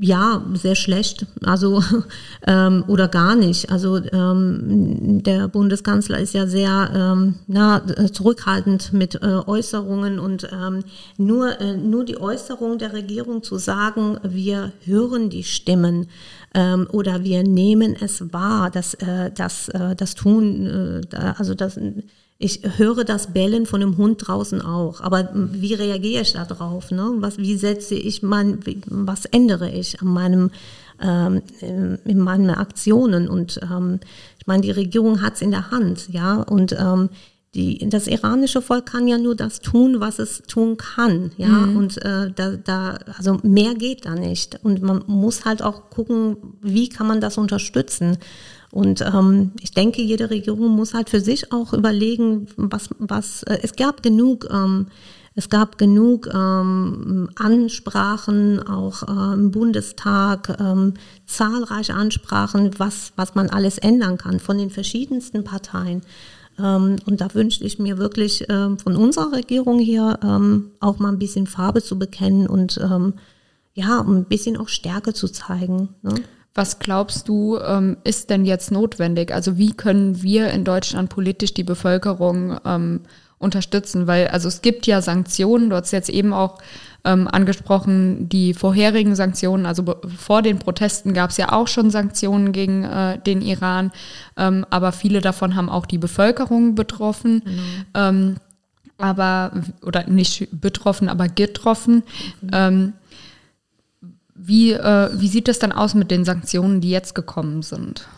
ja, sehr schlecht, also *laughs* ähm, oder gar nicht. Also ähm, der Bundeskanzler ist ja sehr ähm, na, zurückhaltend mit äh, Äußerungen und ähm, nur, äh, nur die Äußerung der Regierung zu sagen, wir hören die Stimmen ähm, oder wir nehmen es wahr, dass äh, das, äh, das tun, äh, also das ich höre das Bellen von dem Hund draußen auch, aber wie reagiere ich da drauf? Ne? Was, wie setze ich mein, was ändere ich an meinem, ähm, in meinen Aktionen? Und ähm, ich meine, die Regierung hat es in der Hand, ja, und ähm, die, das iranische Volk kann ja nur das tun, was es tun kann, ja, mhm. und äh, da, da, also mehr geht da nicht. Und man muss halt auch gucken, wie kann man das unterstützen. Und ähm, ich denke, jede Regierung muss halt für sich auch überlegen, was, was äh, es gab genug, ähm, es gab genug ähm, Ansprachen, auch äh, im Bundestag, ähm, zahlreiche Ansprachen, was, was man alles ändern kann von den verschiedensten Parteien. Ähm, und da wünschte ich mir wirklich ähm, von unserer Regierung hier ähm, auch mal ein bisschen Farbe zu bekennen und ähm, ja, ein bisschen auch Stärke zu zeigen. Ne? Was glaubst du, ähm, ist denn jetzt notwendig? Also wie können wir in Deutschland politisch die Bevölkerung ähm, unterstützen? Weil also es gibt ja Sanktionen, du hast jetzt eben auch ähm, angesprochen, die vorherigen Sanktionen, also vor den Protesten gab es ja auch schon Sanktionen gegen äh, den Iran, ähm, aber viele davon haben auch die Bevölkerung betroffen. Mhm. Ähm, aber, oder nicht betroffen, aber getroffen. Mhm. Wie, äh, wie sieht es dann aus mit den Sanktionen, die jetzt gekommen sind?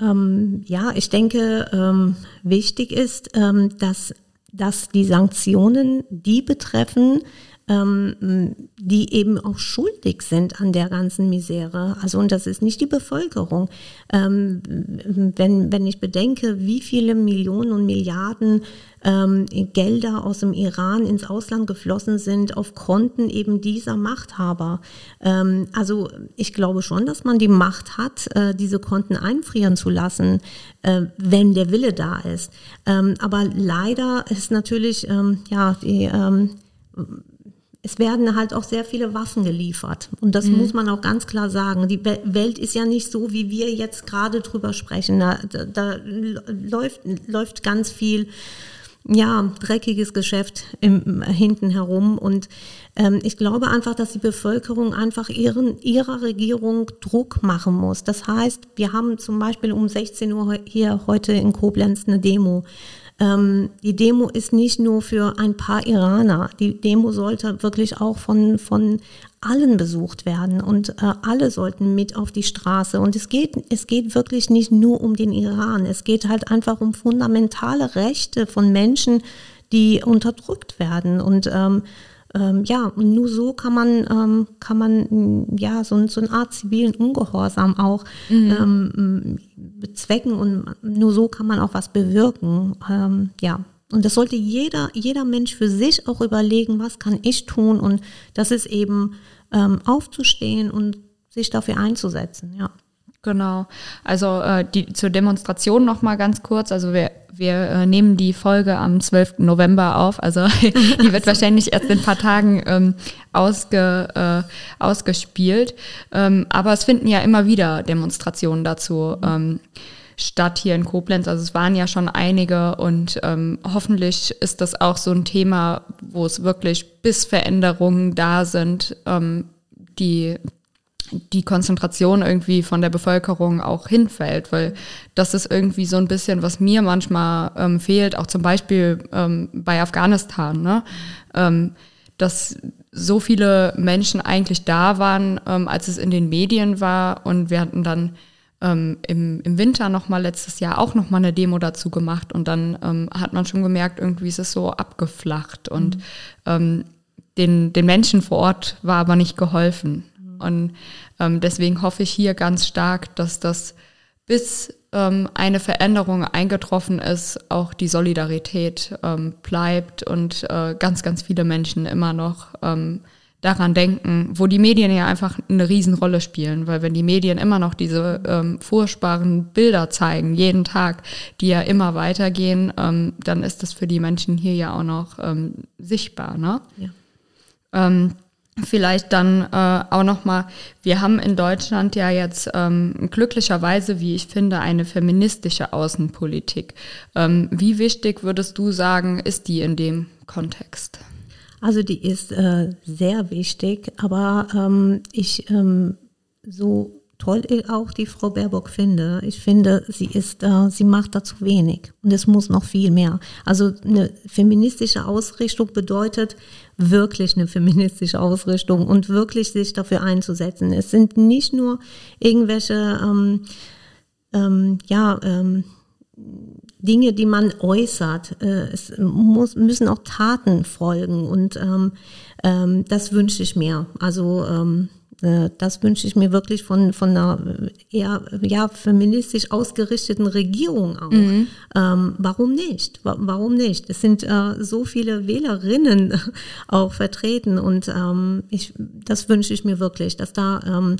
Ähm, ja, ich denke, ähm, wichtig ist, ähm, dass, dass die Sanktionen die betreffen, ähm, die eben auch schuldig sind an der ganzen Misere. Also und das ist nicht die Bevölkerung. Ähm, wenn, wenn ich bedenke, wie viele Millionen und Milliarden ähm, Gelder aus dem Iran ins Ausland geflossen sind auf Konten eben dieser Machthaber. Ähm, also ich glaube schon, dass man die Macht hat, äh, diese Konten einfrieren zu lassen, äh, wenn der Wille da ist. Ähm, aber leider ist natürlich ähm, ja die ähm, es werden halt auch sehr viele Waffen geliefert. Und das mhm. muss man auch ganz klar sagen. Die Welt ist ja nicht so, wie wir jetzt gerade drüber sprechen. Da, da, da läuft, läuft ganz viel ja, dreckiges Geschäft im, hinten herum. Und ähm, ich glaube einfach, dass die Bevölkerung einfach ihren, ihrer Regierung Druck machen muss. Das heißt, wir haben zum Beispiel um 16 Uhr hier heute in Koblenz eine Demo. Ähm, die Demo ist nicht nur für ein paar Iraner. Die Demo sollte wirklich auch von, von allen besucht werden und äh, alle sollten mit auf die Straße. Und es geht, es geht wirklich nicht nur um den Iran. Es geht halt einfach um fundamentale Rechte von Menschen, die unterdrückt werden. Und ähm, ähm, ja, und nur so kann man, ähm, kann man ja so, so eine Art zivilen Ungehorsam auch mhm. ähm, bezwecken und nur so kann man auch was bewirken. Ähm, ja. Und das sollte jeder, jeder Mensch für sich auch überlegen, was kann ich tun? Und das ist eben ähm, aufzustehen und sich dafür einzusetzen, ja. Genau. Also äh, die, zur Demonstration noch mal ganz kurz. Also wir, wir äh, nehmen die Folge am 12. November auf. Also *laughs* die wird *laughs* wahrscheinlich erst in ein paar Tagen ähm, ausge, äh, ausgespielt. Ähm, aber es finden ja immer wieder Demonstrationen dazu ähm, statt hier in Koblenz. Also es waren ja schon einige und ähm, hoffentlich ist das auch so ein Thema, wo es wirklich bis Veränderungen da sind, ähm, die die Konzentration irgendwie von der Bevölkerung auch hinfällt, weil das ist irgendwie so ein bisschen, was mir manchmal ähm, fehlt, auch zum Beispiel ähm, bei Afghanistan, ne? Ähm, dass so viele Menschen eigentlich da waren, ähm, als es in den Medien war und wir hatten dann ähm, im, im Winter nochmal letztes Jahr auch nochmal eine Demo dazu gemacht und dann ähm, hat man schon gemerkt, irgendwie ist es so abgeflacht und mhm. den, den Menschen vor Ort war aber nicht geholfen. Und ähm, deswegen hoffe ich hier ganz stark, dass das bis ähm, eine Veränderung eingetroffen ist, auch die Solidarität ähm, bleibt und äh, ganz, ganz viele Menschen immer noch ähm, daran denken, wo die Medien ja einfach eine Riesenrolle spielen, weil wenn die Medien immer noch diese ähm, furchtbaren Bilder zeigen, jeden Tag, die ja immer weitergehen, ähm, dann ist das für die Menschen hier ja auch noch ähm, sichtbar. Ne? Ja. Ähm, Vielleicht dann äh, auch nochmal, wir haben in Deutschland ja jetzt ähm, glücklicherweise, wie ich finde, eine feministische Außenpolitik. Ähm, wie wichtig würdest du sagen, ist die in dem Kontext? Also die ist äh, sehr wichtig, aber ähm, ich ähm, so toll auch die Frau Baerbock finde. Ich finde, sie ist, äh, sie macht da zu wenig und es muss noch viel mehr. Also eine feministische Ausrichtung bedeutet wirklich eine feministische Ausrichtung und wirklich sich dafür einzusetzen. Es sind nicht nur irgendwelche, ähm, ähm, ja, ähm, Dinge, die man äußert. Äh, es muss, müssen auch Taten folgen und ähm, ähm, das wünsche ich mir. Also ähm, äh, das wünsche ich mir wirklich von, von einer eher ja, feministisch ausgerichteten Regierung auch. Mhm. Ähm, warum nicht? Warum nicht? Es sind äh, so viele Wählerinnen *laughs* auch vertreten und ähm, ich, das wünsche ich mir wirklich, dass da ähm,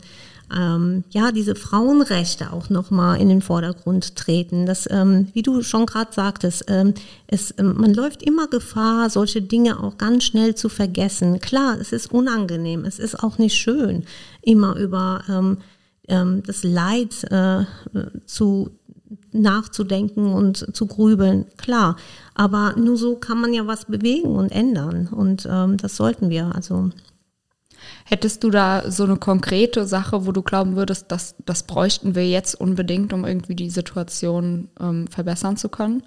ähm, ja diese Frauenrechte auch nochmal in den Vordergrund treten. Das, ähm, wie du schon gerade sagtest, ähm, es, ähm, man läuft immer Gefahr, solche Dinge auch ganz schnell zu vergessen. Klar, es ist unangenehm, es ist auch nicht schön, immer über ähm, ähm, das Leid äh, zu nachzudenken und zu grübeln, klar. Aber nur so kann man ja was bewegen und ändern. Und ähm, das sollten wir. Also Hättest du da so eine konkrete Sache, wo du glauben würdest, dass das bräuchten wir jetzt unbedingt, um irgendwie die Situation ähm, verbessern zu können?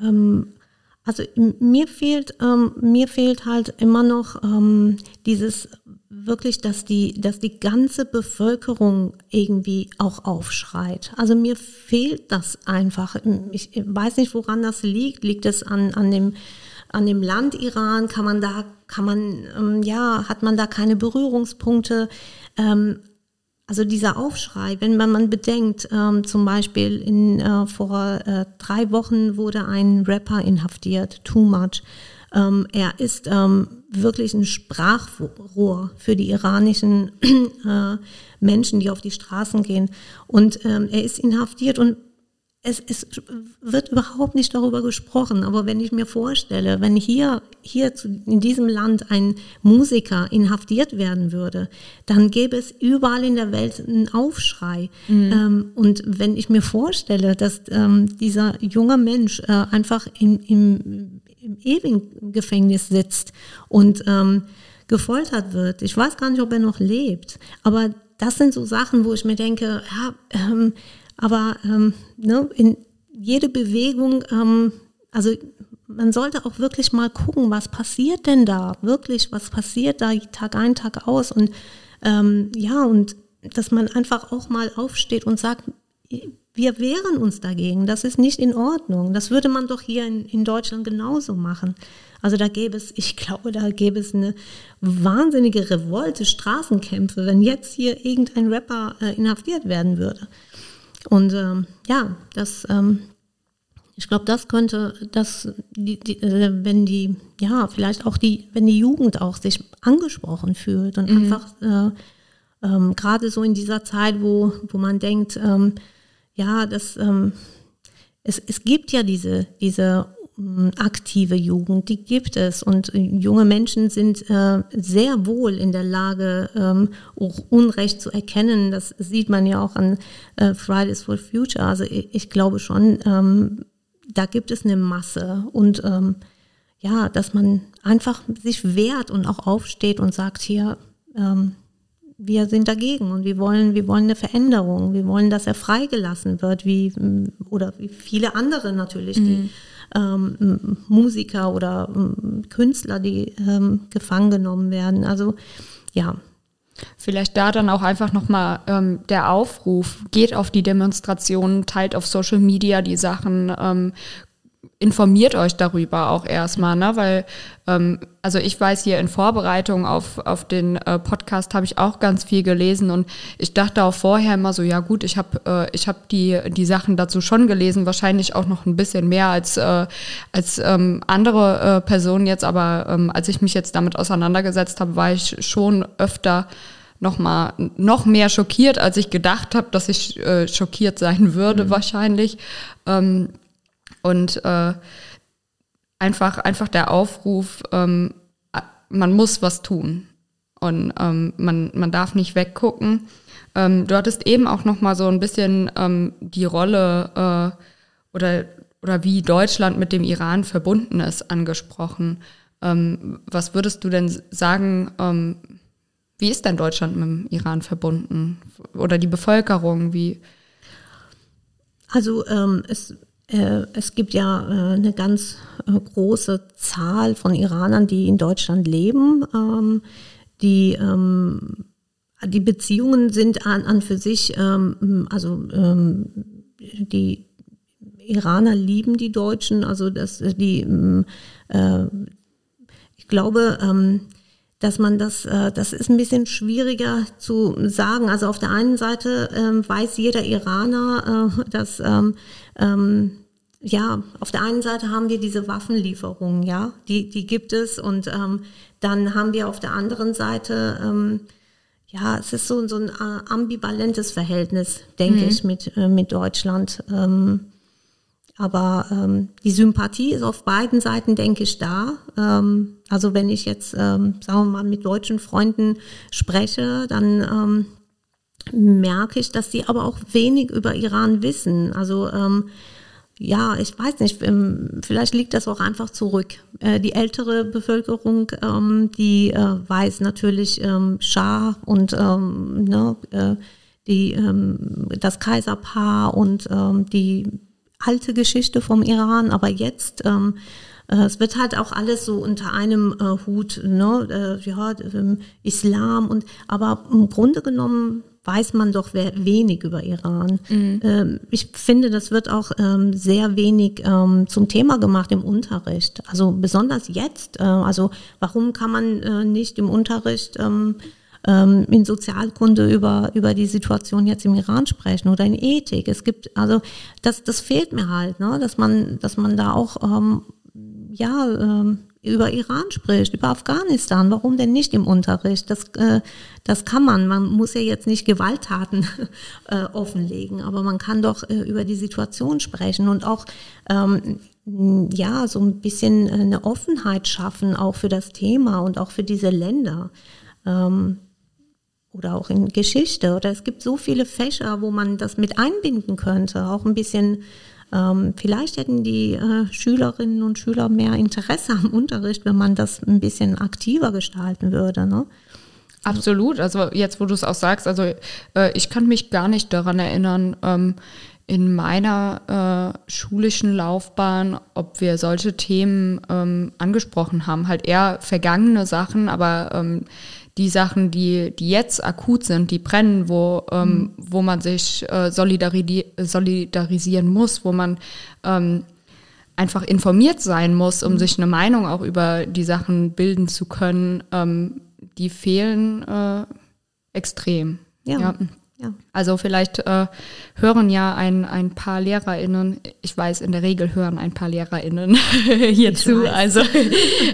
Ähm, also mir fehlt, ähm, mir fehlt halt immer noch ähm, dieses wirklich, dass die, dass die ganze Bevölkerung irgendwie auch aufschreit. Also mir fehlt das einfach. Ich weiß nicht, woran das liegt. Liegt es an, an dem an dem Land Iran? Kann man da, kann man, ähm, ja, hat man da keine Berührungspunkte? Ähm, also dieser Aufschrei, wenn man, man bedenkt, ähm, zum Beispiel in, äh, vor äh, drei Wochen wurde ein Rapper inhaftiert, Too Much. Ähm, er ist ähm, wirklich ein Sprachrohr für die iranischen äh, Menschen, die auf die Straßen gehen. Und ähm, er ist inhaftiert und es, es wird überhaupt nicht darüber gesprochen. Aber wenn ich mir vorstelle, wenn hier, hier in diesem Land ein Musiker inhaftiert werden würde, dann gäbe es überall in der Welt einen Aufschrei. Mhm. Ähm, und wenn ich mir vorstelle, dass ähm, dieser junge Mensch äh, einfach in, im, im ewigen Gefängnis sitzt und ähm, gefoltert wird, ich weiß gar nicht, ob er noch lebt, aber das sind so Sachen, wo ich mir denke, ja, ähm, aber ähm, ne, in jede Bewegung, ähm, also man sollte auch wirklich mal gucken, was passiert denn da? Wirklich, was passiert da Tag ein, Tag aus? Und ähm, ja, und dass man einfach auch mal aufsteht und sagt, wir wehren uns dagegen, das ist nicht in Ordnung. Das würde man doch hier in, in Deutschland genauso machen. Also da gäbe es, ich glaube, da gäbe es eine wahnsinnige Revolte, Straßenkämpfe, wenn jetzt hier irgendein Rapper äh, inhaftiert werden würde. Und ähm, ja, das, ähm, ich glaube, das könnte, das, die, die, äh, wenn die, ja, vielleicht auch die, wenn die Jugend auch sich angesprochen fühlt und mhm. einfach äh, ähm, gerade so in dieser Zeit, wo, wo man denkt, ähm, ja, das, ähm, es, es gibt ja diese, diese aktive Jugend, die gibt es. Und junge Menschen sind äh, sehr wohl in der Lage, ähm, auch Unrecht zu erkennen. Das sieht man ja auch an äh, Fridays for Future. Also ich, ich glaube schon, ähm, da gibt es eine Masse. Und ähm, ja, dass man einfach sich wehrt und auch aufsteht und sagt, hier, ähm, wir sind dagegen und wir wollen, wir wollen eine Veränderung. Wir wollen, dass er freigelassen wird, wie, oder wie viele andere natürlich, die mhm ähm, Musiker oder ähm, Künstler, die ähm, gefangen genommen werden. Also ja. Vielleicht da dann auch einfach nochmal ähm, der Aufruf, geht auf die Demonstrationen, teilt auf Social Media die Sachen, ähm, informiert euch darüber auch erstmal, ne? weil ähm, also ich weiß hier in Vorbereitung auf, auf den äh, Podcast habe ich auch ganz viel gelesen und ich dachte auch vorher immer so, ja gut, ich habe äh, ich habe die die Sachen dazu schon gelesen, wahrscheinlich auch noch ein bisschen mehr als äh, als ähm, andere äh, Personen jetzt, aber ähm, als ich mich jetzt damit auseinandergesetzt habe, war ich schon öfter noch mal noch mehr schockiert, als ich gedacht habe, dass ich äh, schockiert sein würde mhm. wahrscheinlich. Ähm, und äh, einfach, einfach der Aufruf, ähm, man muss was tun. Und ähm, man, man darf nicht weggucken. Ähm, du hattest eben auch noch mal so ein bisschen ähm, die Rolle äh, oder, oder wie Deutschland mit dem Iran verbunden ist angesprochen. Ähm, was würdest du denn sagen, ähm, wie ist denn Deutschland mit dem Iran verbunden? Oder die Bevölkerung, wie? Also ähm, es es gibt ja äh, eine ganz äh, große Zahl von Iranern, die in Deutschland leben. Ähm, die, ähm, die Beziehungen sind an, an für sich, ähm, also die Iraner lieben die Deutschen, also das, die, ich glaube, dass man das, das ist ein bisschen schwieriger zu sagen. Also auf der einen Seite weiß jeder Iraner, dass ja, auf der einen Seite haben wir diese Waffenlieferungen, ja, die, die gibt es und ähm, dann haben wir auf der anderen Seite, ähm, ja, es ist so, so ein äh, ambivalentes Verhältnis, denke mhm. ich, mit, äh, mit Deutschland. Ähm, aber ähm, die Sympathie ist auf beiden Seiten, denke ich, da. Ähm, also wenn ich jetzt, ähm, sagen wir mal, mit deutschen Freunden spreche, dann ähm, merke ich, dass sie aber auch wenig über Iran wissen. Also ähm, ja, ich weiß nicht, ähm, vielleicht liegt das auch einfach zurück. Äh, die ältere Bevölkerung, ähm, die äh, weiß natürlich ähm, Schah und ähm, ne, äh, die, ähm, das Kaiserpaar und ähm, die alte Geschichte vom Iran, aber jetzt äh, es wird halt auch alles so unter einem äh, Hut, ne? Äh, ja, Islam und aber im Grunde genommen weiß man doch wenig über Iran. Mhm. Ähm, ich finde, das wird auch ähm, sehr wenig ähm, zum Thema gemacht im Unterricht. Also besonders jetzt. Äh, also warum kann man äh, nicht im Unterricht in Sozialkunde über, über die Situation jetzt im Iran sprechen oder in Ethik? Es gibt, also das, das fehlt mir halt, ne? dass man, dass man da auch ja, über Iran spricht, über Afghanistan. Warum denn nicht im Unterricht? Das, äh, das kann man. Man muss ja jetzt nicht Gewalttaten *laughs* äh, offenlegen, aber man kann doch äh, über die Situation sprechen und auch ähm, ja so ein bisschen eine Offenheit schaffen, auch für das Thema und auch für diese Länder. Ähm, oder auch in Geschichte. Oder es gibt so viele Fächer, wo man das mit einbinden könnte. Auch ein bisschen ähm, vielleicht hätten die äh, Schülerinnen und Schüler mehr Interesse am Unterricht, wenn man das ein bisschen aktiver gestalten würde. Ne? Absolut. Also jetzt, wo du es auch sagst, also äh, ich kann mich gar nicht daran erinnern, ähm, in meiner äh, schulischen Laufbahn, ob wir solche Themen ähm, angesprochen haben. Halt eher vergangene Sachen, aber ähm, die Sachen, die, die jetzt akut sind, die brennen, wo, ähm, mhm. wo man sich äh, solidari solidarisieren muss, wo man ähm, einfach informiert sein muss, um mhm. sich eine Meinung auch über die Sachen bilden zu können, ähm, die fehlen äh, extrem. ja. ja. Ja. Also vielleicht äh, hören ja ein, ein paar LehrerInnen, ich weiß, in der Regel hören ein paar LehrerInnen *laughs* hierzu. Also,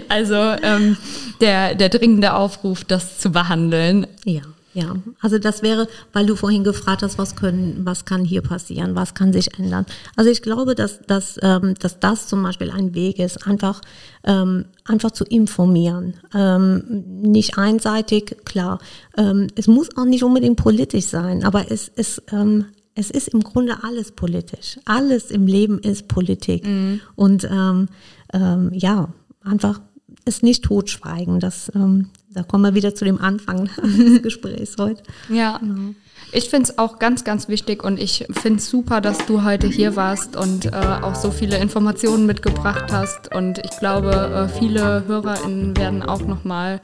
also ähm, der, der dringende Aufruf, das zu behandeln. Ja. Ja, also das wäre, weil du vorhin gefragt hast, was können, was kann hier passieren, was kann sich ändern. Also ich glaube, dass, dass, ähm, dass das zum Beispiel ein Weg ist, einfach, ähm, einfach zu informieren. Ähm, nicht einseitig, klar. Ähm, es muss auch nicht unbedingt politisch sein, aber es, es, ähm, es ist im Grunde alles politisch. Alles im Leben ist Politik. Mhm. Und ähm, ähm, ja, einfach es nicht totschweigen. Das, ähm, da kommen wir wieder zu dem Anfang *laughs* des Gesprächs heute. Ja. Genau. Ich finde es auch ganz, ganz wichtig und ich finde es super, dass du heute hier warst und äh, auch so viele Informationen mitgebracht hast. Und ich glaube, äh, viele HörerInnen werden auch nochmal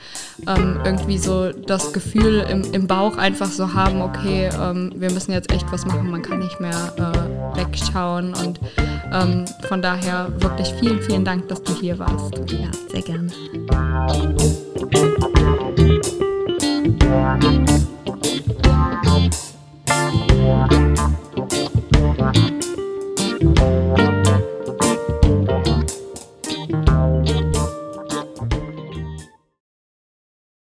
ähm, irgendwie so das Gefühl im, im Bauch einfach so haben, okay, ähm, wir müssen jetzt echt was machen, man kann nicht mehr äh, wegschauen. Und ähm, von daher wirklich vielen, vielen Dank, dass du hier warst. Ja, sehr gerne. Yeah.